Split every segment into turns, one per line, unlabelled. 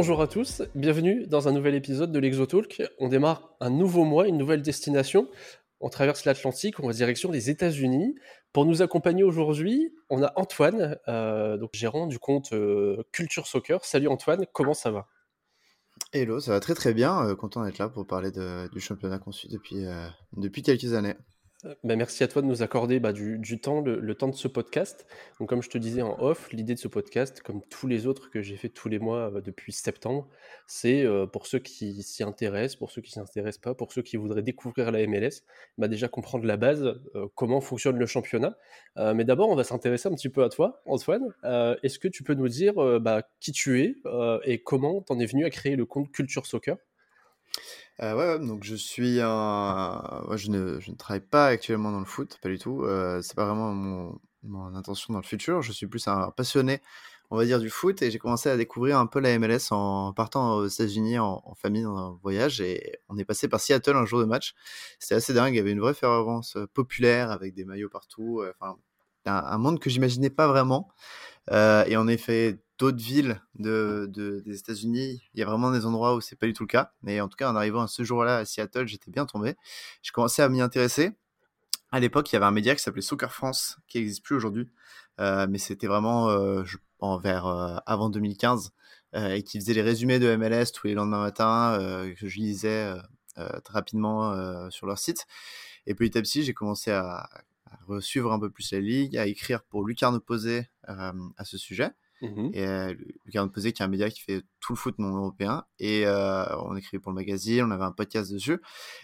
Bonjour à tous, bienvenue dans un nouvel épisode de l'Exotalk. On démarre un nouveau mois, une nouvelle destination. On traverse l'Atlantique, on va direction les États-Unis. Pour nous accompagner aujourd'hui, on a Antoine, euh, gérant du compte euh, Culture Soccer. Salut Antoine, comment ça va?
Hello, ça va très très bien. Euh, content d'être là pour parler du championnat suit depuis, depuis quelques années.
Bah, merci à toi de nous accorder bah, du, temps, le, temps de ce podcast. Donc, comme je te disais en off, l'idée de ce podcast, comme tous les autres que j'ai fait tous les mois euh, depuis septembre, c'est euh, pour ceux qui s'y intéressent, pour ceux qui s'y intéressent pas, pour ceux qui voudraient découvrir la MLS, bah, déjà comprendre la base, euh, comment fonctionne le championnat. Euh, mais d'abord, on va s'intéresser un petit peu à toi, Antoine. Est-ce que tu peux nous dire bah, qui tu es et comment t'en es venu à créer le compte Culture Soccer?
Euh, ouais, donc je suis un... je ne, je ne travaille pas actuellement dans le foot, pas du tout. Euh, c'est pas vraiment mon, mon intention dans le futur. Je suis plus un passionné, on va dire, du foot et j'ai commencé à découvrir un peu la MLS en partant aux États-Unis en, famille dans un voyage et on est passé par Seattle un jour de match. C'était assez dingue, il y avait une vraie fervence euh, populaire avec des maillots partout. euh, Enfin, un, monde que j'imaginais pas vraiment. Et en effet, d'autres villes de, de- des États-Unis, il y a vraiment des endroits où c'est pas du tout le cas. Mais en tout cas, en arrivant à ce jour-là à Seattle, j'étais bien tombé. Je commençais à m'y intéresser. À l'époque, il y avait un média qui s'appelait Soccer France, qui n'existe plus aujourd'hui. Euh, mais c'était vraiment euh, en vers euh, avant 2015 euh, et qui faisait les résumés de MLS tous les lendemains matins que je lisais rapidement sur leur site. Et petit à petit, j'ai commencé à, suivre un peu plus la ligue, à écrire pour Lucarne Posé à ce sujet.
Mhm.
Et euh, Lucarne Posé, qui est un média qui fait tout le foot non européen. Et euh, on écrivait pour le magazine, on avait un podcast dessus.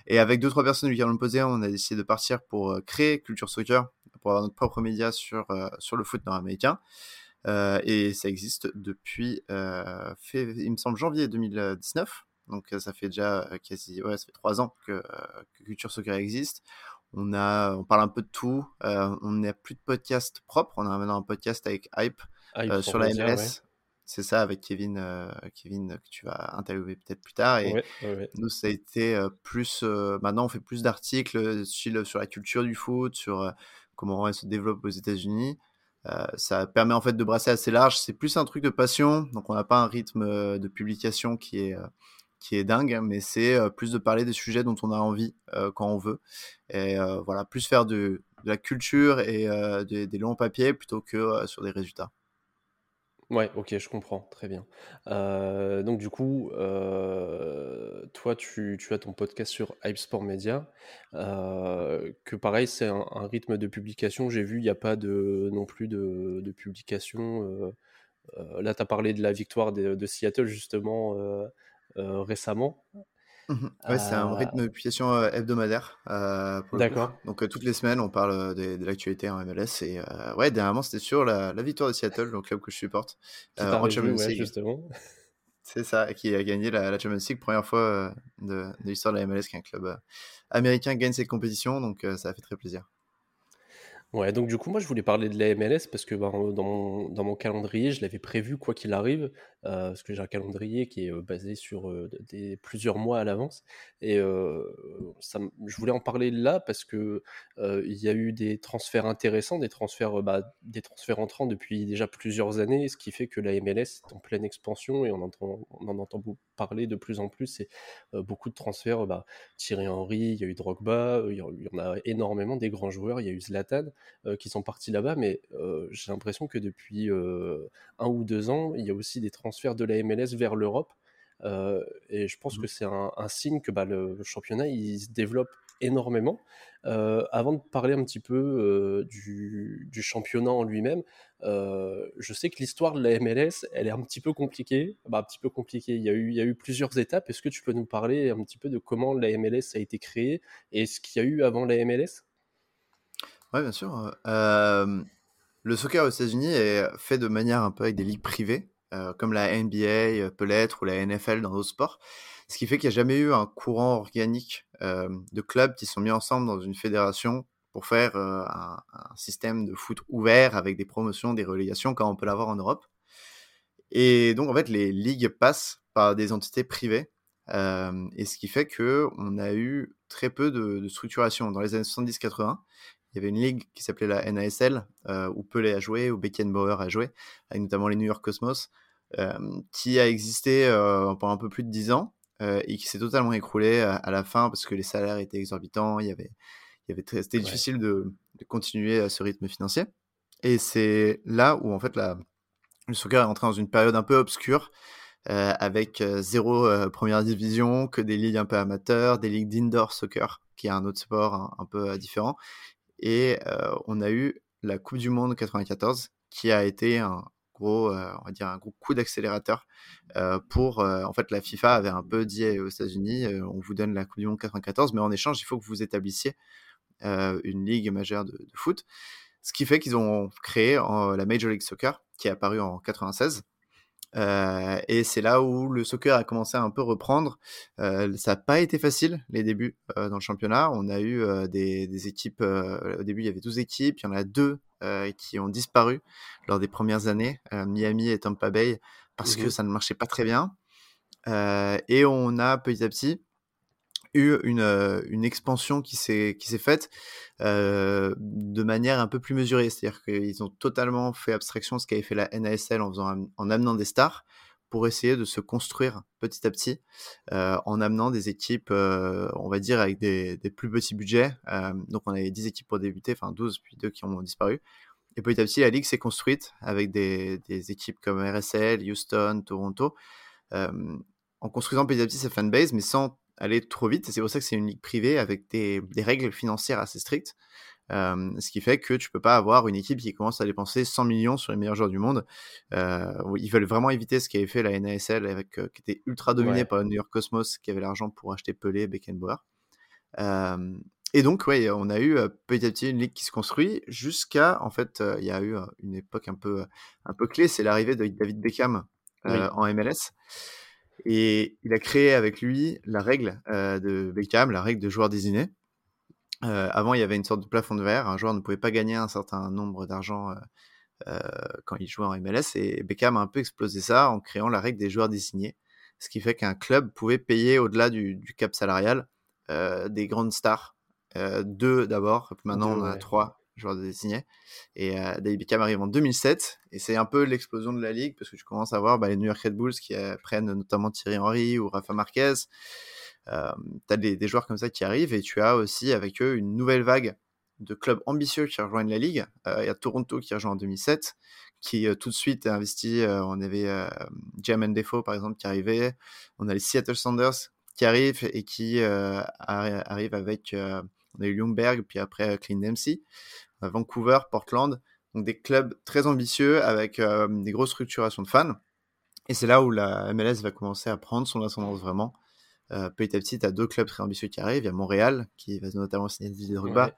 Et avec deux, trois personnes du Lucarne Posé, on a décidé de partir pour euh, créer Culture Soccer, pour avoir notre propre média sur, euh, sur le foot nord-américain. Et ça existe depuis, il me semble, janvier 2019. Donc ça fait déjà quasi, ouais, ça fait trois ans que, Culture Soccer existe. On a, on parle un peu de tout. On n'a plus de podcast propre. On a maintenant un podcast avec Hype
Ah,
euh, sur la MLS.
ouais.
C'est ça avec Kevin, euh, Kevin que tu vas interviewer peut-être plus tard. Et
Ouais, ouais, ouais.
nous, ça a été euh, plus. euh, maintenant, on fait plus d'articles euh, sur la culture du foot, sur euh, comment elle se développe aux États-Unis. Euh, ça permet en fait de brasser assez large. C'est plus un truc de passion, donc on n'a pas un rythme euh, de publication qui est, euh, qui est dingue, mais c'est euh, plus de parler des sujets dont on a envie euh, quand on veut. Et euh, voilà, plus faire de, de la culture et euh, des, des longs papiers plutôt que euh, sur des résultats.
Ouais, ok, je comprends, très bien. Euh, donc du coup, euh, toi, tu, as ton podcast sur Hype Sport Media, euh, que pareil, c'est un, rythme de publication. J'ai vu, il n'y a pas de, non plus de, publication. là, tu as parlé de la victoire de, Seattle, justement, récemment.
Mhm. Ouais, c'est un
Euh,
rythme de publication euh, hebdomadaire euh, pour le coup.
d'accord.
Donc euh, toutes les semaines, on parle euh, des- de, l'actualité en MLS. Et euh, ouais, dernièrement, c'était sur la, la victoire de Seattle, le club que je supporte,
Qui
euh,
t'a
en
réjoui,
Champions
ouais,
League.
justement.
C'est ça, qui a gagné la, la Champions League, première fois euh, de, de l'histoire de la MLS qu'un club euh, américain gagne cette compétition. Donc euh, ça a fait très plaisir.
Ouais, donc du coup, moi, je voulais parler de la MLS parce que ben, dans mon, calendrier, je l'avais prévu quoi qu'il arrive, euh, parce que j'ai un calendrier qui est euh, basé sur euh, plusieurs mois à l'avance. Et je voulais en parler là parce que il y a eu des transferts intéressants, des transferts, bah, des transferts entrants depuis déjà plusieurs années, ce qui fait que la MLS est en pleine expansion et on en entend beaucoup parler de plus en plus. Euh, beaucoup de transferts, bah, Thierry Henry, il y a eu Drogba, il y en a énormément des grands joueurs, il y a eu Zlatan euh, qui sont partis là-bas, mais euh, j'ai l'impression que depuis un ou deux ans, il y a aussi des transferts de la MLS vers l'Europe. Et je pense
Mhm.
que c'est un, un signe que bah, le, le championnat il se développe énormément. Euh, avant de parler un petit peu euh, du, championnat en lui-même, euh, je sais que l'histoire de la MLS, elle est un petit peu compliquée. Bah, un petit peu compliquée. Il y a eu, il y a eu plusieurs étapes. Est-ce que tu peux nous parler un petit peu de comment la MLS a été créée et ce qu'il y a eu avant la MLS
Ouais, bien sûr. Le soccer aux États-Unis est fait de manière un peu avec des ligues privées, comme la NBA peut l'être ou la NFL dans d'autres sports. Ce qui fait qu'il n'y a jamais eu un courant organique de clubs qui sont mis ensemble dans une fédération pour faire un, système de foot ouvert avec des promotions, des relégations, comme on peut l'avoir en Europe. Et donc, en fait, les ligues passent par des entités privées. et ce qui fait que on a eu très peu de, structuration. Dans les années 70-80, il y avait une ligue qui s'appelait la NASL, où Pelé a joué, où Beckenbauer a joué, avec notamment les New York Cosmos. qui a existé pendant un peu plus de 10 ans et qui s'est totalement écroulé à, la fin parce que les salaires étaient exorbitants, il y avait, il y avait c'était difficile de, de, continuer à ce rythme financier. Et c'est là où en fait la, le soccer est entré dans une période un peu obscure euh, avec euh, zéro euh, première division, que des ligues un peu amateurs, des ligues d'indoor soccer, qui est un autre sport un, peu différent. Et on a eu la Coupe du Monde 94, qui a été un gros, on va dire un gros coup d'accélérateur pour, en fait, la FIFA avait un peu dit aux États-Unis, on vous donne la Coupe du Monde 94, mais en échange, il faut que vous établissiez une ligue majeure de, de foot. Ce qui fait qu'ils ont créé la Major League Soccer, qui est apparue en 96. Euh, et c'est là où le soccer a commencé à un peu reprendre. Euh, ça n'a pas été facile les débuts euh, dans le championnat. On a eu des, équipes. au début, il y avait 12 équipes. Il y en a deux qui ont disparu lors des premières années, Miami et Tampa Bay, parce que mmh ça ne marchait pas très bien. et on a petit à petit une, une expansion qui s'est faite de manière un peu plus mesurée. C'est-à-dire qu'ils ont totalement fait abstraction de ce qu'avait fait la NASL en, faisant, en amenant des stars pour essayer de se construire petit à petit en amenant des équipes, on va dire, avec des, des plus petits budgets. donc on avait 10 équipes pour débuter, enfin 12, puis 2 qui ont disparu. Et petit à petit, la ligue s'est construite avec des, des, équipes comme RSL, Houston, Toronto, en construisant petit à petit sa fanbase, mais sans aller trop vite. C'est pour ça que c'est une ligue privée avec des, règles financières assez strictes. ce qui fait que tu peux pas avoir une équipe qui commence à dépenser 100 millions sur les meilleurs joueurs du monde. ils veulent vraiment éviter ce qu'avait fait la NASL, avec, qui était ultra dominée par le New York Cosmos, qui avait l'argent pour acheter Pelé, Beckenbauer. et donc, ouais, on a eu petit à petit une ligue qui se construit jusqu'à, en fait, il y a eu une époque un peu, un peu clé, c'est l'arrivée de David Beckham en MLS. Et il a créé avec lui la règle euh, de Beckham, la règle de joueur désigné. Euh, avant, il y avait une sorte de plafond de verre. Un joueur ne pouvait pas gagner un certain nombre d'argent euh, quand il jouait en MLS. Et Beckham a un peu explosé ça en créant la règle des joueurs désignés. Ce qui fait qu'un club pouvait payer au-delà du, cap salarial des grandes stars. deux d'abord, maintenant on en a trois joueur désigné. Et euh, David Beckham arrive en 2007, et c'est un peu l'explosion de la ligue, parce que tu commences à voir bah, les New York Red Bulls qui euh, prennent notamment Thierry Henry ou Rafa Marquez. Euh, tu as des, joueurs comme ça qui arrivent, et tu as aussi avec eux une nouvelle vague de clubs ambitieux qui rejoignent la ligue. Euh, il y a Toronto qui rejoint en 2007, qui tout de suite a investi. on avait Jermaine Defoe, par exemple, qui arrivait. On a les Seattle Sanders qui arrivent et qui arrivent avec on a eu Ljungberg, puis après Clean Dempsey. Vancouver, Portland. Donc des clubs très ambitieux avec euh, des grosses structurations de fans. Et c'est là où la MLS va commencer à prendre son ascendance vraiment. Euh, petit à petit, tu as deux clubs très ambitieux qui arrivent. Il y a Montréal, qui va notamment signer de de rugby.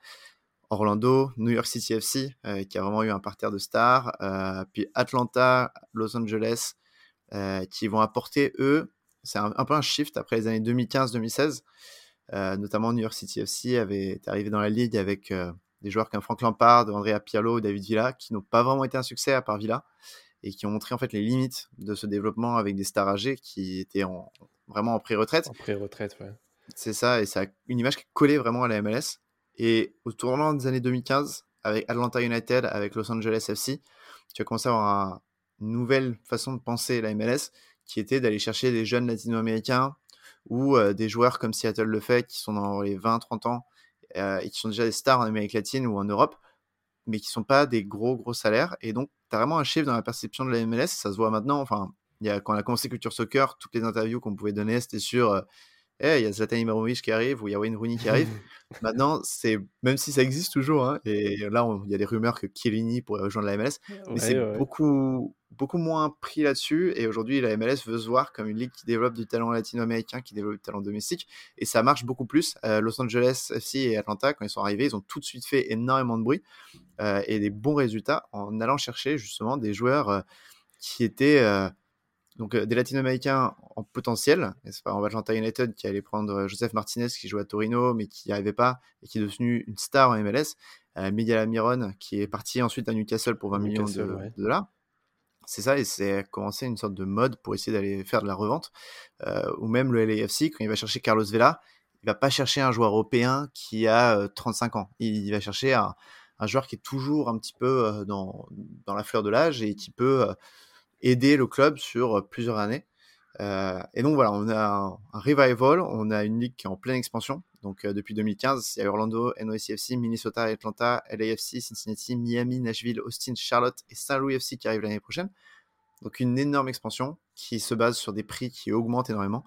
Orlando, New York City FC, euh, qui a vraiment eu un parterre de stars. puis Atlanta, Los Angeles, qui vont apporter, eux, c'est un, peu un shift après les années 2015-2016. notamment New York City FC avait été arrivé dans la ligue avec des joueurs comme Frank Lampard, Andrea Pirlo, David Villa, qui n'ont pas vraiment été un succès à part Villa et qui ont montré en fait les limites de ce développement avec des stars âgés qui étaient en, vraiment en pré-retraite.
En pré-retraite, ouais.
C'est ça, et ça a une image qui collait vraiment à la MLS. Et au tournant des années 2015, avec Atlanta United, avec Los Angeles FC, tu as commencé à avoir une nouvelle façon de penser la MLS, qui était d'aller chercher des jeunes latino-américains ou euh, des joueurs comme Seattle le fait, qui sont dans les 20-30 ans, euh, et qui sont déjà des stars en Amérique latine ou en Europe, mais qui sont pas des gros gros salaires. Et donc, tu as vraiment un chiffre dans la perception de la MLS, ça se voit maintenant. Enfin, y a, quand on a commencé Culture Soccer, toutes les interviews qu'on pouvait donner, c'était sur euh, il y a Zlatan Ibrahimovic qui arrive ou il y a Wayne Rooney qui arrive. Maintenant, c'est même si ça existe toujours, hein, et là, il y a des rumeurs que Chiellini pourrait rejoindre la MLS, mais c'est beaucoup, beaucoup moins pris là-dessus. Et aujourd'hui, la MLS veut se voir comme une ligue qui développe du talent latino-américain, qui développe du talent domestique, et ça marche beaucoup plus. Euh, Los Angeles FC et Atlanta, quand ils sont arrivés, ils ont tout de suite fait énormément de bruit euh, et des bons résultats en allant chercher justement des joueurs euh, qui étaient donc des latino-américains en potentiel. C'est pas? En Atlanta United qui allait prendre Joseph Martinez qui joue à Torino mais qui n'y arrivait pas et qui est devenu une star en MLS. Miguel Amiron qui est parti ensuite à Newcastle pour 20 millions de, dollars. C'est ça, et c'est commencé une sorte de mode pour essayer d'aller faire de la revente. ou même le LAFC, quand il va chercher Carlos Vela, il va pas chercher un joueur européen qui a 35 ans. Il, va chercher un, joueur qui est toujours un petit peu dans, dans la fleur de l'âge et qui peut aider le club sur plusieurs années. et donc voilà, on a un, revival, on a une ligue qui est en pleine expansion. Donc depuis 2015, il y a Orlando, NYCFC, Minnesota, Atlanta, LAFC, Cincinnati, Miami, Nashville, Austin, Charlotte et Saint Louis FC qui arrivent l'année prochaine. Donc une énorme expansion qui se base sur des prix qui augmentent énormément.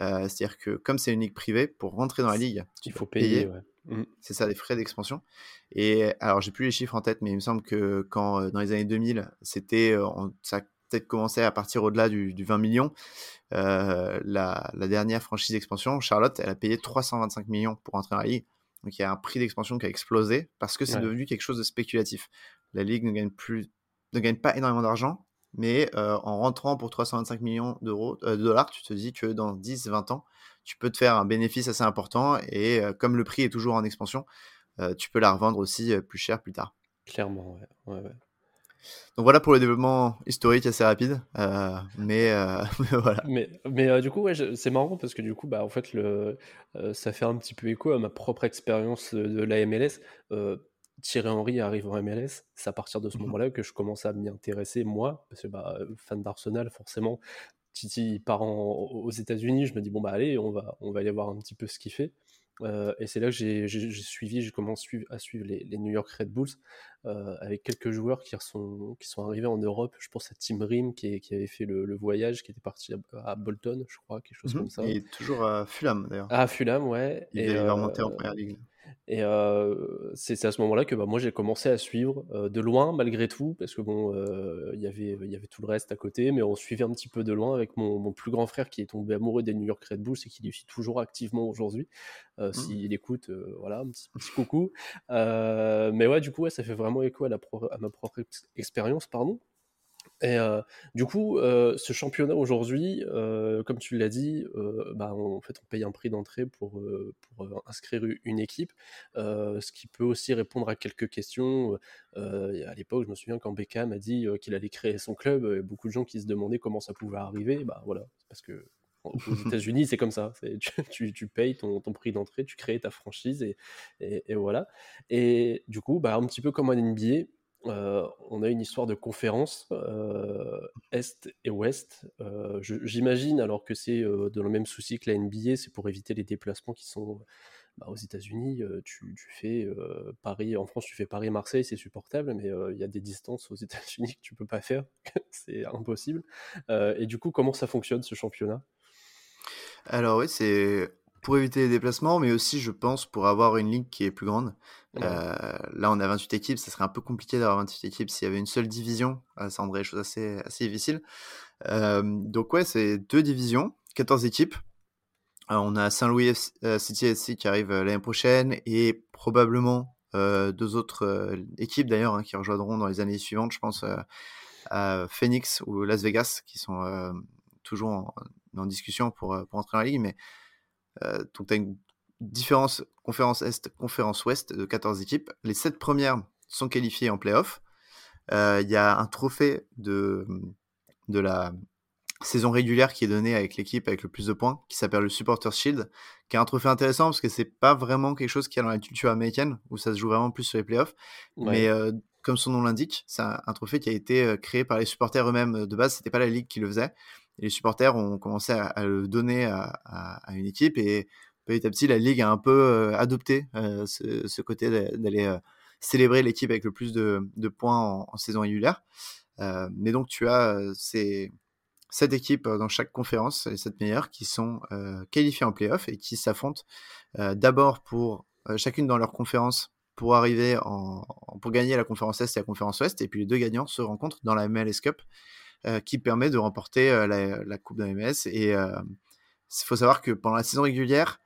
Euh, c'est-à-dire que comme c'est une ligue privée, pour rentrer dans la ligue,
il faut payer.
Mmh. C'est ça, des frais d'expansion. Et alors, j'ai plus les chiffres en tête, mais il me semble que quand euh, dans les années 2000, c'était, euh, ça peut-être commencé à partir au-delà du, 20 millions. la, dernière franchise d'expansion, Charlotte, elle a payé 325 millions pour entrer dans la ligue. Donc il y a un prix d'expansion qui a explosé parce que c'est devenu quelque chose de spéculatif. La ligue ne gagne plus, ne gagne pas énormément d'argent, mais en rentrant pour 325 millions d'euros, de dollars, tu te dis que dans 10-20 ans, tu peux te faire un bénéfice assez important et comme le prix est toujours en expansion, tu peux la revendre aussi plus cher plus tard.
Clairement, ouais.
Donc voilà pour le développement historique assez rapide, mais, voilà.
Mais, mais du coup, ouais, c'est marrant parce que du coup, bah, en fait, le, ça fait un petit peu écho à ma propre expérience de la MLS. Thierry Henry arrive en MLS, c'est à partir de ce mmh moment-là que je commence à m'y intéresser, moi, parce que bah, fan d'Arsenal, forcément, Titi part aux États-Unis, je me dis, bon, bah allez, on va, on va aller voir un petit peu ce qu'il fait. Euh, et c'est là que j'ai suivi, j'ai commencé à suivre les, New York Red Bulls euh, avec quelques joueurs qui sont, qui sont arrivés en Europe. Je pense à Tim Rim qui, qui avait fait le, voyage, qui était parti à, Bolton, je crois, quelque chose mmh comme ça.
Et toujours à Fulham d'ailleurs.
À Fulham, ouais.
Il et, va remonter en première ligue.
Et c'est à ce moment-là que bah, moi j'ai commencé à suivre de loin malgré tout, parce que bon, il y avait il y avait tout le reste à côté, mais on suivait un petit peu de loin avec mon, mon plus grand frère qui est tombé amoureux des New York Red Bulls et qui les suit toujours activement aujourd'hui. Mmh. S'il écoute, voilà, un petit, coucou. mais ouais, du coup, ouais, ça fait vraiment écho à, la à ma propre expérience, pardon. Et du coup, ce championnat aujourd'hui, comme tu l'as dit, bah, en fait, on paye un prix d'entrée pour, pour inscrire une équipe, ce qui peut aussi répondre à quelques questions. à l'époque, je me souviens quand Beckham a dit qu'il allait créer son club, beaucoup de gens qui se demandaient comment ça pouvait arriver. Bah voilà, parce que aux États-Unis, c'est comme ça. Tu, tu, payes ton, ton prix d'entrée, tu crées ta franchise et, et, voilà. Et du coup, bah, un petit peu comme en NBA, on a une histoire de conférence Est et Ouest. J'imagine, alors que c'est dans le même souci que la NBA, c'est pour éviter les déplacements qui sont bah, aux États-Unis. Tu, fais Paris, en France, tu fais Paris-Marseille, c'est supportable, mais il y a des distances aux États-Unis que tu peux pas faire, c'est impossible. et du coup, comment ça fonctionne ce championnat?
Alors oui, c'est pour éviter les déplacements, mais aussi, je pense, pour avoir une ligue qui est plus grande. Euh, là, on a 28 équipes, ça serait un peu compliqué d'avoir 28 équipes s'il y avait une seule division. Euh, ça rendrait les choses assez, assez difficiles. Euh, donc, ouais, c'est deux divisions, 14 équipes. on a Saint-Louis City FC qui arrive l'année prochaine et probablement deux autres équipes d'ailleurs hein, qui rejoindront dans les années suivantes, je pense à Phoenix ou Las Vegas qui sont toujours en, en, discussion pour, pour entrer dans la ligue. Mais euh, donc, tu as une différence conférence Est, conférence Ouest de 14 équipes. Les 7 premières sont qualifiées en playoff. Euh, il y a un trophée de, de la saison régulière qui est donné avec l'équipe avec le plus de points, qui s'appelle le Supporters Shield, qui est un trophée intéressant parce que c'est pas vraiment quelque chose qui est dans la culture américaine, où ça se joue vraiment plus sur les playoffs. Mais euh, comme son nom l'indique, c'est un, trophée qui a été créé par les supporters eux-mêmes de base, c'était pas la ligue qui le faisait. Les supporters ont commencé à, le donner à, une équipe et petit à petit, la ligue a un peu euh, adopté euh, ce, côté d'aller euh, célébrer l'équipe avec le plus de, points en, saison régulière. mais donc, tu as ces sept équipes dans chaque conférence, les sept meilleures, qui sont qualifiées en playoff et qui s'affrontent d'abord pour chacune dans leur conférence pour arriver pour gagner la conférence Est et la conférence Ouest, et puis les deux gagnants se rencontrent dans la MLS Cup, euh, qui permet de remporter euh, la, Coupe d'AMS. Et il euh, faut savoir que pendant la saison régulière,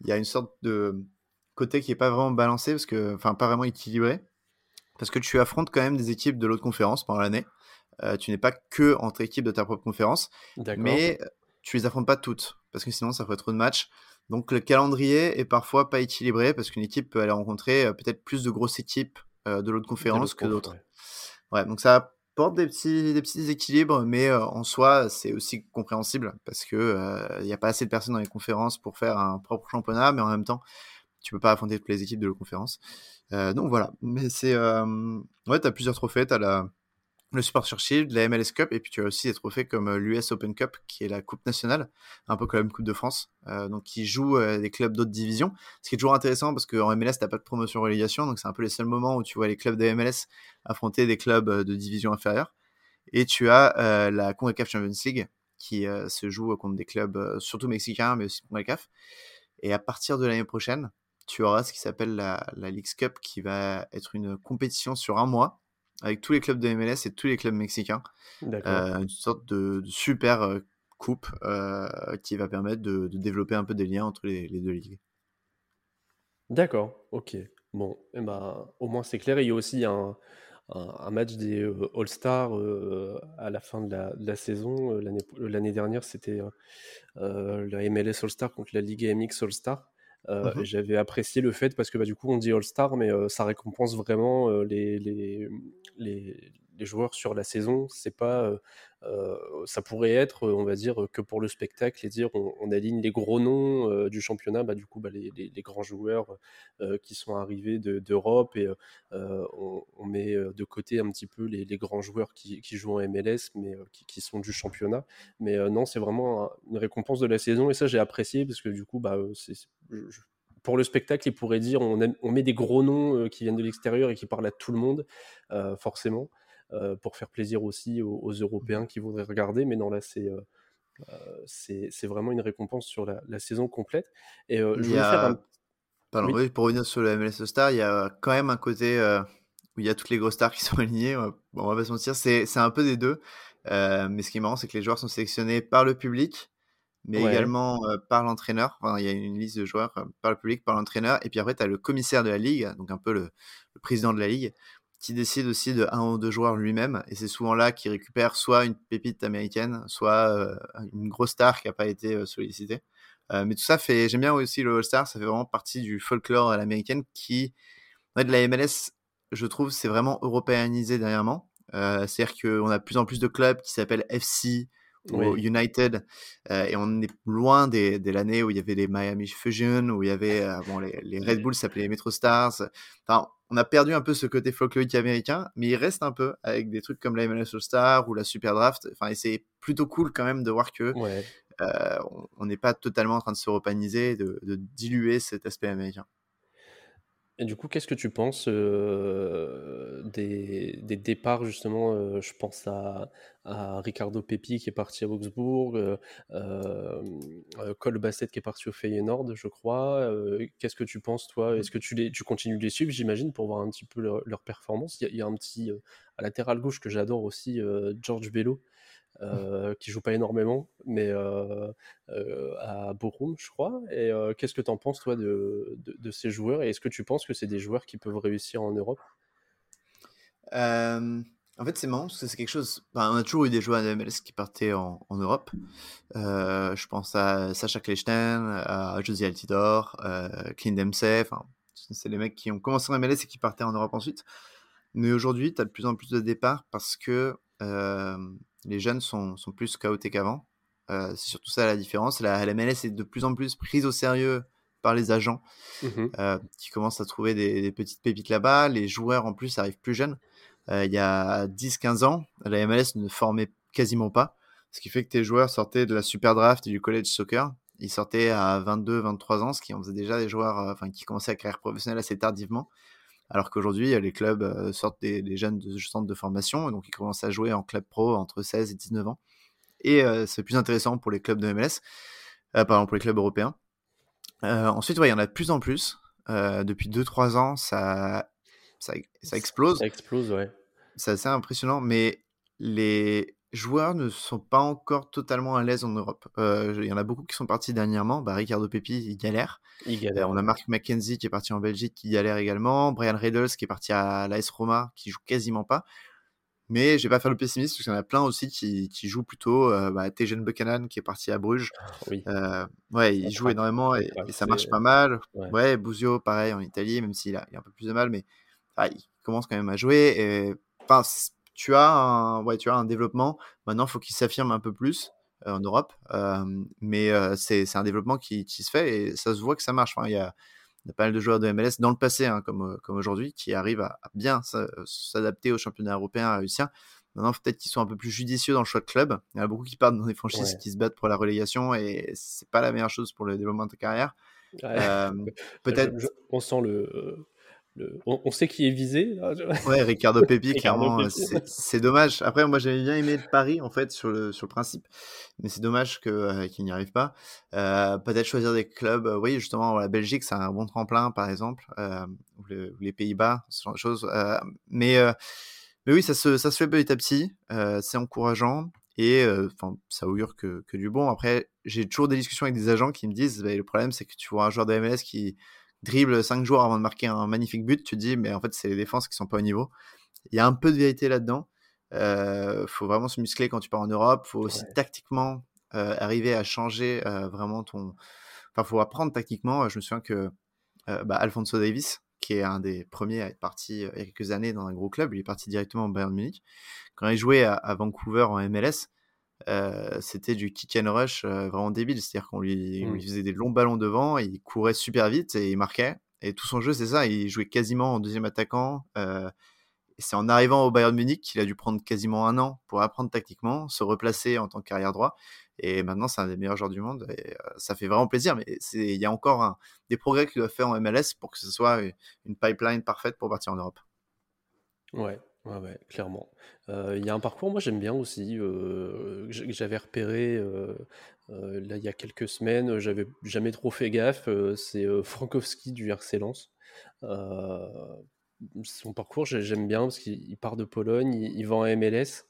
il y a une sorte de côté qui n'est pas vraiment balancé, parce que, enfin, pas vraiment équilibré, parce que tu affrontes quand même des équipes de l'autre conférence pendant l'année. tu n'es pas que entre équipes de ta propre conférence, mais tu les affrontes pas toutes, parce que sinon ça ferait trop de matchs. Donc le calendrier est parfois pas équilibré, parce qu'une équipe peut aller rencontrer peut-être plus de grosses équipes de l'autre conférence que d'autres. Ouais. donc ça porte des petits, des petits équilibres, mais en soi, c'est aussi compréhensible parce que il n'y a pas assez de personnes dans les conférences pour faire un propre championnat, mais en même temps, tu peux pas affronter toutes les équipes de la conférence. donc voilà. Mais c'est. ouais, tu as plusieurs trophées. Tu as la le Super Shield, la MLS Cup, et puis tu as aussi des trophées comme l'US Open Cup, qui est la Coupe nationale, un peu comme la Coupe de France, donc qui joue des clubs d'autres divisions. Ce qui est toujours intéressant parce qu'en MLS, tu pas de promotion-relégation, donc c'est un peu les seuls moments où tu vois les clubs de MLS affronter des clubs de division inférieure. Et tu as la CONCACAF Champions League, qui se joue contre des clubs surtout mexicains, mais aussi CONCACAF. Et à partir de l'année prochaine, tu auras ce qui s'appelle la, la Leagues Cup, qui va être une compétition sur un mois, avec tous les clubs de MLS et tous les clubs mexicains. Euh, une sorte de, super euh, coupe euh, qui va permettre de, développer un peu des liens entre les, deux ligues.
D'accord, ok. Bon, eh ben, au moins c'est clair. il y a aussi un, un, match des All-Stars à la fin de la, saison. L'année dernière, c'était la MLS All-Star contre la Ligue MX All-Star. Mmh j'avais apprécié le fait parce que bah, du coup on dit All-Star, mais ça récompense vraiment les, les, les, les joueurs sur la saison. C'est pas, euh, euh, ça pourrait être, on va dire, que pour le spectacle et dire on, aligne les gros noms euh, du championnat, bah, du coup bah, les, grands joueurs qui sont arrivés d'Europe et on, met de côté un petit peu les, grands joueurs qui, jouent en MLS mais qui, sont du championnat. Mais non, c'est vraiment une récompense de la saison et ça j'ai apprécié parce que du coup, bah, c'est pour le spectacle, il pourrait dire on met des gros noms qui viennent de l'extérieur et qui parlent à tout le monde, forcément. Euh, pour faire plaisir aussi aux, Européens qui voudraient regarder. Mais non, là, c'est euh, euh, c'est vraiment une récompense sur la, saison complète. Et je voulais faire un...
Pardon, oui. pour revenir sur le MLS Star, il y a quand même un côté où il y a toutes les grosses stars qui sont alignées. Bon, on va pas se mentir, c'est un peu des deux. mais ce qui est marrant, c'est que les joueurs sont sélectionnés par le public, mais également par l'entraîneur. Enfin, il y a une liste de joueurs par le public, par l'entraîneur. Et puis après, tu as le commissaire de la ligue, donc un peu le, le président de la ligue, qui décide aussi de un ou deux joueurs lui-même. Et c'est souvent là qu'il récupère soit une pépite américaine, soit euh, une grosse star qui n'a pas été euh, sollicitée. Euh, mais tout ça fait, j'aime bien aussi le All-Star, ça fait vraiment partie du folklore à l'américaine qui, en fait, la MLS, je trouve, c'est vraiment européanisé dernièrement. C'est-à-dire qu'on a de plus en plus de clubs qui s'appellent FC, ou United, et on est loin de l'année où il y avait les Miami Fusion, où il y avait bon, les, les Red Bulls s'appelaient les Metro Stars. Enfin, on a perdu un peu ce côté folklorique américain, mais il reste un peu avec des trucs comme la MLS All-Star ou la Super Draft. Enfin, et c'est plutôt cool quand même de voir que euh, on n'est pas totalement en train de se repaniser, de, de diluer cet aspect américain.
Et du coup, qu'est-ce que tu penses euh, des, départs, justement euh, Je pense à, Ricardo Pepi qui est parti à Augsbourg, euh, euh Cole Bassett qui est parti au Feyenoord, je crois. qu'est-ce que tu penses, toi? Est-ce que tu, les, tu continues de les suivre, j'imagine, pour voir un petit peu leur, performance? Il y, a, un petit, à latéral gauche que j'adore aussi, George Bello, euh, qui joue pas énormément, mais euh, euh, à Bochum, je crois. Et qu'est-ce que tu en penses, toi, de, ces joueurs? Et est-ce que tu penses que c'est des joueurs qui peuvent réussir en Europe?
En fait, c'est marrant parce que c'est quelque chose. on a toujours eu des joueurs de MLS qui partaient en, Europe. je pense à Sacha Kleinstein, à Josie Altidor, Clint Dempsey. c'est les mecs qui ont commencé en MLS et qui partaient en Europe ensuite. Mais aujourd'hui, tu as de plus en plus de départs parce que les jeunes sont, sont plus chaotiques qu'avant. Euh, c'est surtout ça la différence. La, la, MLS est de plus en plus prise au sérieux par les agents mmh euh, qui commencent à trouver des, petites pépites là-bas. Les joueurs en plus arrivent plus jeunes. Euh, il y a 10-15 ans, la MLS ne formait quasiment pas. Ce qui fait que tes joueurs sortaient de la super draft et du college soccer. Ils sortaient à 22-23 ans, ce qui en faisait déjà des joueurs enfin, qui commençaient à carrière professionnelle assez tardivement. Alors qu'aujourd'hui, les clubs euh, sortent des, jeunes de centres de formation, donc ils commencent à jouer en club pro entre 16 et 19 ans. Et euh, c'est plus intéressant pour les clubs de MLS, euh, pardon, pour les clubs européens. ensuite, il y en a de plus en plus. depuis 2-3 ans, ça, ça, ça, explose.
Ça explose, ouais.
C'est assez impressionnant, mais les, joueurs ne sont pas encore totalement à l'aise en Europe. Euh, il y en a beaucoup qui sont partis dernièrement. Bah, Ricardo Pepi, il galère.
Il galère.
Euh, on a Mark McKenzie qui est parti en Belgique, qui galère également. Brian Redels qui est parti à l'AS Roma, qui joue quasiment pas. Mais je vais pas faire le pessimiste, parce qu'il y en a plein aussi qui, qui jouent plutôt. Euh, bah, Tejan Buchanan qui est parti à Bruges. Ah, oui. Euh, ouais, il joue énormément et, ça marche pas mal. Ouais, ouais Buzio, pareil, en Italie, même s'il a, il a un peu plus de mal, mais ah, il commence quand même à jouer. Et, enfin, tu as un, ouais, tu as un développement. Maintenant, il faut qu'il s'affirme un peu plus euh, en Europe. mais c'est un développement qui, qui, se fait et ça se voit que ça marche. il, y a, pas mal de joueurs de MLS dans le passé, hein, comme, comme aujourd'hui, qui arrivent à, bien s'adapter au championnat européen, à réussir. Maintenant, peut-être qu'ils sont un peu plus judicieux dans le choix de club. Il y en a beaucoup qui partent dans des franchises qui se battent pour la relégation et c'est pas la meilleure chose pour le développement de ta carrière.
Peut-être. On sent le on, sait qui est visé.
Ouais, Ricardo Pepi, clairement, c'est dommage. Après, moi, j'avais bien aimé Paris, en fait, sur le, sur le principe. Mais c'est dommage euh, qu'il n'y arrive pas. Euh, peut-être choisir des clubs. Euh, oui, justement, la Belgique, c'est un bon tremplin, par exemple. ou, les Pays-Bas, ce genre de choses. mais, mais oui, ça se, ça se fait petit à petit. c'est encourageant. Et ça augure que, que, du bon. Après, j'ai toujours des discussions avec des agents qui me disent bah, le problème, c'est que tu vois un joueur de MLS qui dribble 5 jours avant de marquer un magnifique but, tu te dis, mais en fait, c'est les défenses qui sont pas au niveau. Il y a un peu de vérité là-dedans. Euh, faut vraiment se muscler quand tu pars en Europe. Faut aussi tactiquement euh, arriver à changer euh, vraiment ton. Enfin, faut apprendre tactiquement. Je me souviens que euh, bah, Alfonso Davis, qui est un des premiers à être parti il y a quelques années dans un gros club, il est parti directement au Bayern Munich. Quand il jouait à, à Vancouver en MLS, euh, c'était du kick and rush euh, vraiment débile. C'est-à-dire qu'on lui, mmh. lui, faisait des longs ballons devant, il courait super vite et il marquait. Et tout son jeu, c'est ça. Il jouait quasiment en deuxième attaquant. Euh, c'est en arrivant au Bayern Munich qu'il a dû prendre quasiment un an pour apprendre tactiquement, se replacer en tant qu'arrière droit. Et maintenant, c'est un des meilleurs joueurs du monde. Et ça fait vraiment plaisir. Mais il y a encore un, des progrès qu'il doit faire en MLS pour que ce soit une pipeline parfaite pour partir en Europe.
Ouais, Ouais, ouais, clairement. il y a un parcours, moi j'aime bien aussi, que j'avais repéré là il y a quelques semaines, j'avais jamais trop fait gaffe, c'est Frankowski du RC Lens. son parcours, j'aime bien parce qu'il part de Pologne, il, va en MLS.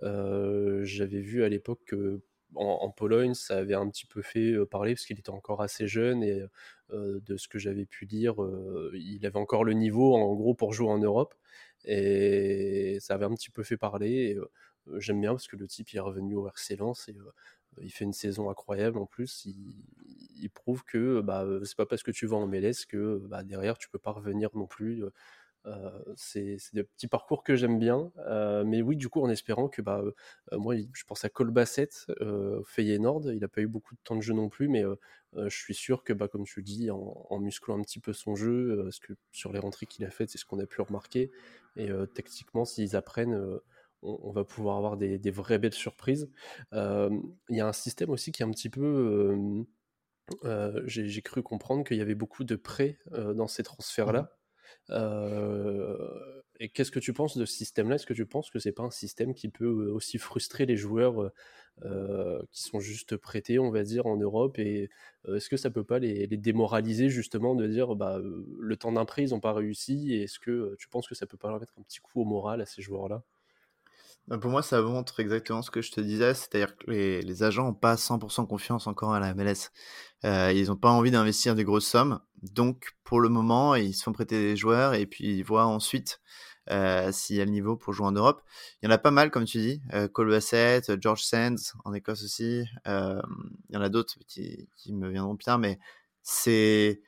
j'avais vu à l'époque que en, Pologne, ça avait un petit peu fait parler parce qu'il était encore assez jeune et de ce que j'avais pu lire, il avait encore le niveau en gros pour jouer en Europe. Et ça avait un petit peu fait parler. J'aime bien parce que le type est revenu au RC Lens et il fait une saison incroyable en plus. Il, prouve que bah, c'est pas parce que tu vas en MLS que bah, derrière tu peux pas revenir non plus. C'est des petits parcours que j'aime bien. mais oui, du coup, en espérant que bah, moi, je pense à Colbassett, euh, Feyenoord, il n'a pas eu beaucoup de temps de jeu non plus, mais je suis sûr que, bah, comme tu le dis, en, musclant un petit peu son jeu, parce que sur les rentrées qu'il a faites, c'est ce qu'on a pu remarquer, et tactiquement, s'ils apprennent, on, va pouvoir avoir des, vraies belles surprises. Il y a un système aussi qui est un petit peu... J'ai cru comprendre qu'il y avait beaucoup de prêts dans ces transferts-là. Mmh et qu'est-ce que tu penses de ce système-là? Est-ce que tu penses que c'est pas un système qui peut aussi frustrer les joueurs qui sont juste prêtés, on va dire, en Europe? Et est-ce que ça peut pas les, démoraliser justement de dire bah, le temps d'un prêt, ils n'ont pas réussi? Et est-ce que tu penses que ça peut pas leur mettre un petit coup au moral à ces joueurs-là?
Pour moi, ça montre exactement ce que je te disais, c'est-à-dire que les, agents n'ont pas 100% confiance encore à la MLS. Euh, ils n'ont pas envie d'investir des grosses sommes. Donc, pour le moment, ils se font prêter des joueurs et puis ils voient ensuite euh, s'il y a le niveau pour jouer en Europe. Il y en a pas mal, comme tu dis. Euh, Cole Bassett, George Sands en Écosse aussi. Euh, il y en a d'autres qui, me viendront bien, mais c'est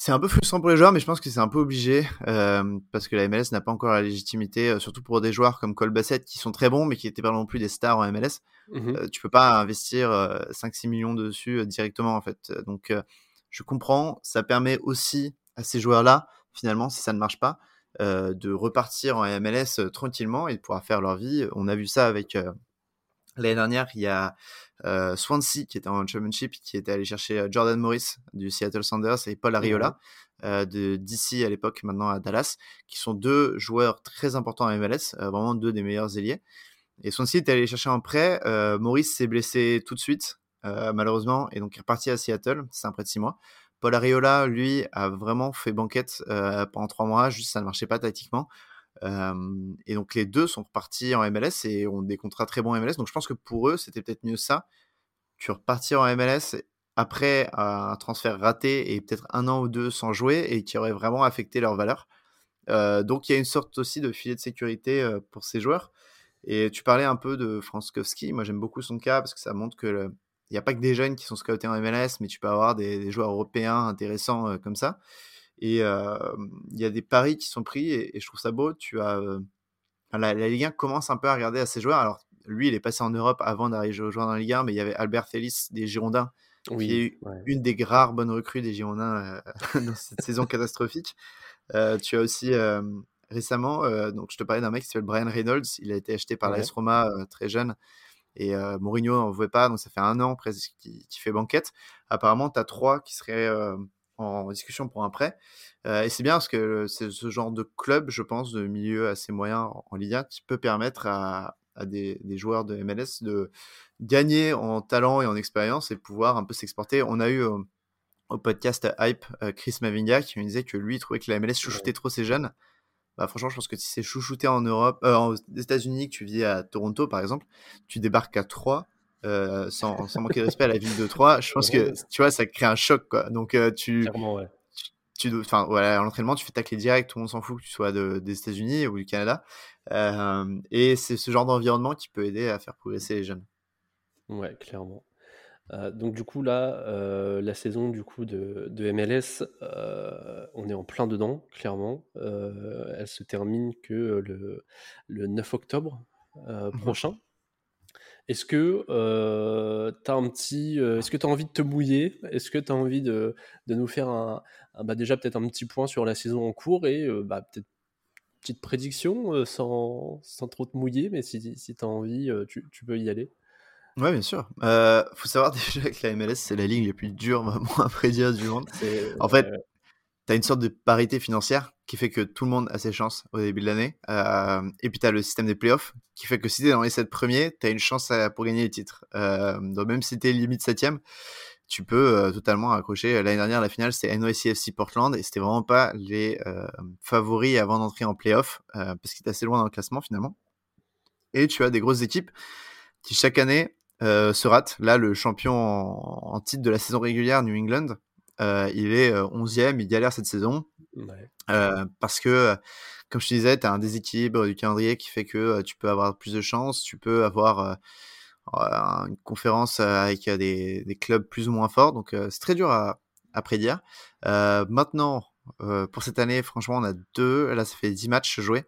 c'est un peu frustrant pour les joueurs, mais je pense que c'est un peu obligé euh, parce que la MLS n'a pas encore la légitimité, euh, surtout pour des joueurs comme Cole Bassett qui sont très bons, mais qui n'étaient pas non plus des stars en MLS. Mmh euh, tu peux pas investir 5-6 millions dessus directement en fait. Donc je comprends, ça permet aussi à ces joueurs-là, finalement, si ça ne marche pas, de repartir en MLS tranquillement et de pouvoir faire leur vie. On a vu ça avec L'année dernière, il y a euh, Swansea qui était en championship, qui était allé chercher euh, Jordan Morris du Seattle Sanders et Paul Ariola euh, de DC à l'époque, maintenant à Dallas, qui sont deux joueurs très importants à MLS, euh, vraiment deux des meilleurs ailiers. Et Swansea est allé chercher un prêt. Morris s'est blessé tout de suite, malheureusement, et donc est reparti à Seattle. C'est un prêt de six mois. Paul Ariola, lui, a vraiment fait banquette pendant trois mois, juste ça ne marchait pas tactiquement et donc les deux sont repartis en MLS et ont des contrats très bons en MLS. Donc je pense que pour eux, c'était peut-être mieux ça. Tu repartir en MLS après un transfert raté et peut-être un an ou deux sans jouer et qui aurait vraiment affecté leur valeur. donc il y a une sorte aussi de filet de sécurité pour ces joueurs. Et tu parlais un peu de Franskowski. Moi j'aime beaucoup son cas parce que ça montre que il n'y a pas que des jeunes qui sont scoutés en MLS, mais tu peux avoir des joueurs européens intéressants comme ça. Et il y a des paris qui sont pris et, je trouve ça beau. Tu as la, Ligue 1 commence un peu à regarder à ses joueurs. Alors lui, il est passé en Europe avant d'arriver jouer dans la Ligue 1, mais il y avait Albert Félix des Girondins, qui est une des rares bonnes recrues des Girondins dans cette saison catastrophique. tu as aussi récemment, donc je te parlais d'un mec qui s'appelle Brian Reynolds. Il a été acheté par l'AS Roma très jeune et Mourinho n'en voulait pas, donc ça fait un an presque qu'il fait banquette. Apparemment, tu as trois qui seraient en discussion pour un prêt. et c'est bien parce que c'est ce genre de club, je pense, de milieu assez moyen en, Liga, qui peut permettre à, des, joueurs de MLS de gagner en talent et en expérience et pouvoir un peu s'exporter. On a eu au podcast Hype Chris Mavinga qui me disait que lui il trouvait que la MLS chouchoutait trop ses jeunes. Bah, franchement, je pense que si c'est chouchouté en Europe, euh, aux États-Unis, que tu vis à Toronto par exemple, tu débarques à 3 euh, sans, sans, manquer de respect à la ville de Troyes, je pense que tu vois, ça crée un choc quoi. Donc euh, tu,
ouais.
tu, enfin voilà, à l'entraînement, tu fais tacler direct, tout le monde s'en fout que tu sois de, des États-Unis ou du Canada, et c'est ce genre d'environnement qui peut aider à faire progresser les jeunes.
Ouais, clairement. Euh, donc du coup là, euh, la saison du coup de, MLS, euh, on est en plein dedans, clairement. elle se termine que le, le 9 octobre mmh prochain. Est-ce que tu as un petit, est-ce que tu as envie de te mouiller? Est-ce que tu as envie de, de, nous faire un, bah déjà peut-être un petit point sur la saison en cours et bah, peut-être petite prédiction sans, sans, trop te mouiller, mais si, si tu as envie, tu, tu peux y aller.
Ouais, bien sûr. Euh, faut savoir déjà que la MLS, c'est la ligue la plus dure vraiment à prédire du monde. En fait, tu as une sorte de parité financière qui fait que tout le monde a ses chances au début de l'année. Euh, et puis tu as le système des playoffs qui fait que si tu es dans les 7 premiers, tu as une chance pour gagner les titres. Euh, donc même si tu es limite 7 tu peux euh, totalement accrocher. L'année dernière, la finale, c'était NYCFC Portland et c'était vraiment pas les favoris avant d'entrer en playoff parce qu'ils étaient assez loin dans le classement finalement. Et tu as des grosses équipes qui chaque année se rate. Là, le champion en, titre de la saison régulière, New England, euh, il est 11e, euh, il galère cette saison. parce que, comme je te disais, tu as un déséquilibre du calendrier qui fait que tu peux avoir plus de chances, tu peux avoir une conférence avec des, des, clubs plus ou moins forts. Donc, c'est très dur à, à prédire. maintenant, pour cette année, franchement, on a deux. Là, ça fait 10 matchs joués.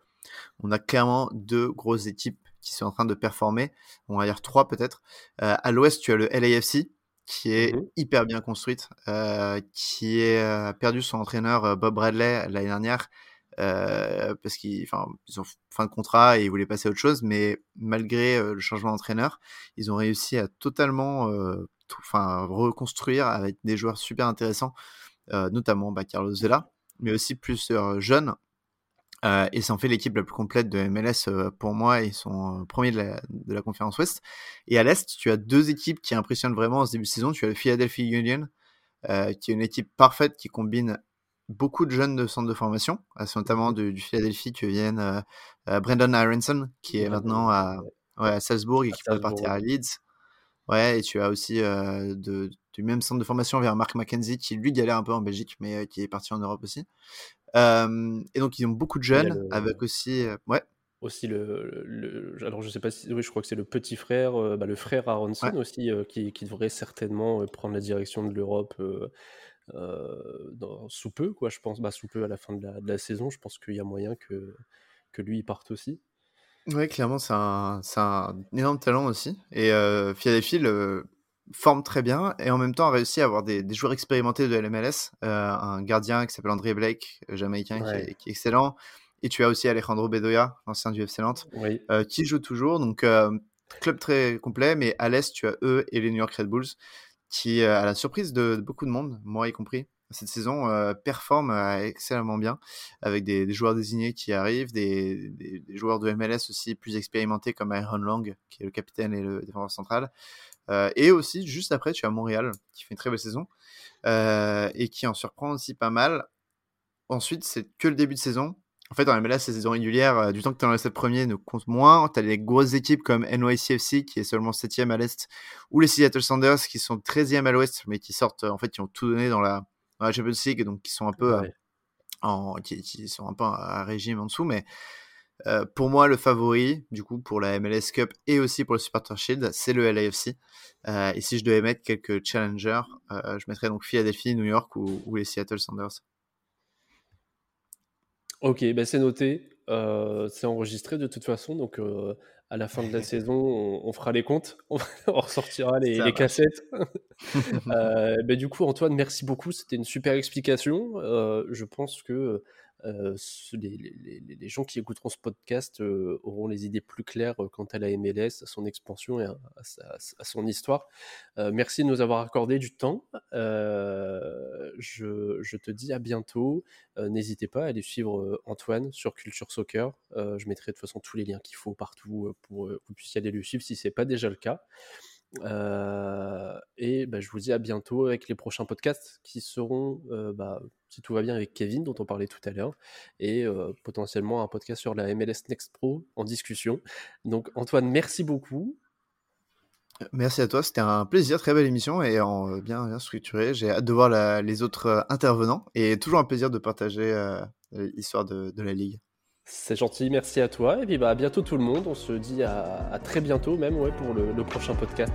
On a clairement deux grosses équipes qui sont en train de performer. On va dire trois peut-être. Euh, à l'ouest, tu as le LAFC qui est mmh hyper bien construite, euh, qui a euh, perdu son entraîneur Bob Bradley l'année dernière parce qu'ils ont fin de contrat et ils voulaient passer à autre chose, mais malgré le changement d'entraîneur, ils ont réussi à totalement enfin, reconstruire avec des joueurs super intéressants, notamment bah, Carlos Vela, mais aussi plusieurs jeunes euh, et ça en fait l'équipe la plus complète de MLS euh, pour moi. Ils sont euh, premiers de la, de la conférence Ouest. Et à l'Est, tu as deux équipes qui impressionnent vraiment en ce début de saison. Tu as le Philadelphia Union, qui est une équipe parfaite qui combine beaucoup de jeunes de centre de formation. C'est notamment du, Philadelphie que viennent Brendan Aronson, qui est maintenant à, ouais, à Salzbourg et qui peut partir à Leeds. Ouais, et tu as aussi de, du même centre de formation vers Mark McKenzie, qui lui galère un peu en Belgique, mais qui est parti en Europe aussi et donc ils ont beaucoup de jeunes, avec aussi, ouais.
Aussi le, alors je sais pas si, oui, je crois que c'est le petit frère, bah, le frère Aronson aussi, qui, qui, devrait certainement prendre la direction de l'Europe sous peu, quoi. Je pense, bah, sous peu à la fin de la, de la saison, je pense qu'il y a moyen que que lui parte aussi.
Ouais, clairement, c'est un, un, énorme talent aussi. Et Philadelphie le, forme très bien et en même temps a réussi à avoir des, joueurs expérimentés de l'MLS. Euh, un gardien qui s'appelle André Blake, euh, jamaïcain, qui, est, excellent. Et tu as aussi Alejandro Bedoya, ancien du FC Nantes, euh, qui joue toujours. Donc, club très complet, mais à l'Est, tu as eux et les New York Red Bulls, qui, à la surprise de, beaucoup de monde, moi y compris, cette saison, performent excellemment bien, avec des, joueurs désignés qui arrivent, des, des, joueurs de MLS aussi plus expérimentés comme Aaron Long, qui est le capitaine et le défenseur central. Euh, et aussi, juste après, tu as Montréal, qui fait une très belle saison, euh, et qui en surprend aussi pas mal. Ensuite, c'est que le début de saison. En fait, en MLS, ces saisons régulières, euh, du temps que tu es dans les 7 premiers, ne compte moins. Tu as des grosses équipes comme NYCFC, qui est seulement 7 à l'Est, ou les Seattle Sanders, qui sont 13e à l'Ouest, mais qui sortent, en fait, qui ont tout donné dans la, dans la Champions League, donc qui sont un peu, en, qui, qui, sont un peu à régime en dessous. Mais euh, pour moi, le favori, du coup, pour la MLS Cup et aussi pour le Supporter Shield, c'est le LAFC. Euh, et si je devais mettre quelques challengers, euh, je mettrais donc Philadelphie, New York ou, les Seattle Sanders.
Ok, ben c'est noté. c'est enregistré de toute façon. Donc, à la fin de la saison, on, fera les comptes. On, ressortira les, cassettes. ben, du coup, Antoine, merci beaucoup. C'était une super explication. je pense que les, gens qui écouteront ce podcast auront les idées plus claires quant à la MLS, à son expansion et à, son histoire. merci de nous avoir accordé du temps. Je, te dis à bientôt. N'hésitez pas à aller suivre Antoine sur Culture Soccer. je mettrai de toute façon tous les liens qu'il faut partout pour que vous puissiez aller le suivre si ce n'est pas déjà le cas. Euh, et bah, je vous dis à bientôt avec les prochains podcasts qui seront, euh, bah, si tout va bien, avec Kevin, dont on parlait tout à l'heure, et euh, potentiellement un podcast sur la MLS Next Pro en discussion. Donc, Antoine, merci beaucoup.
Merci à toi, c'était un plaisir, très belle émission et en, bien, bien structurée. J'ai hâte de voir les autres intervenants et toujours un plaisir de partager l'histoire de la Ligue.
C'est gentil, merci à toi. Et puis bah, à bientôt tout le monde. On se dit à, très bientôt même ouais, pour le prochain podcast.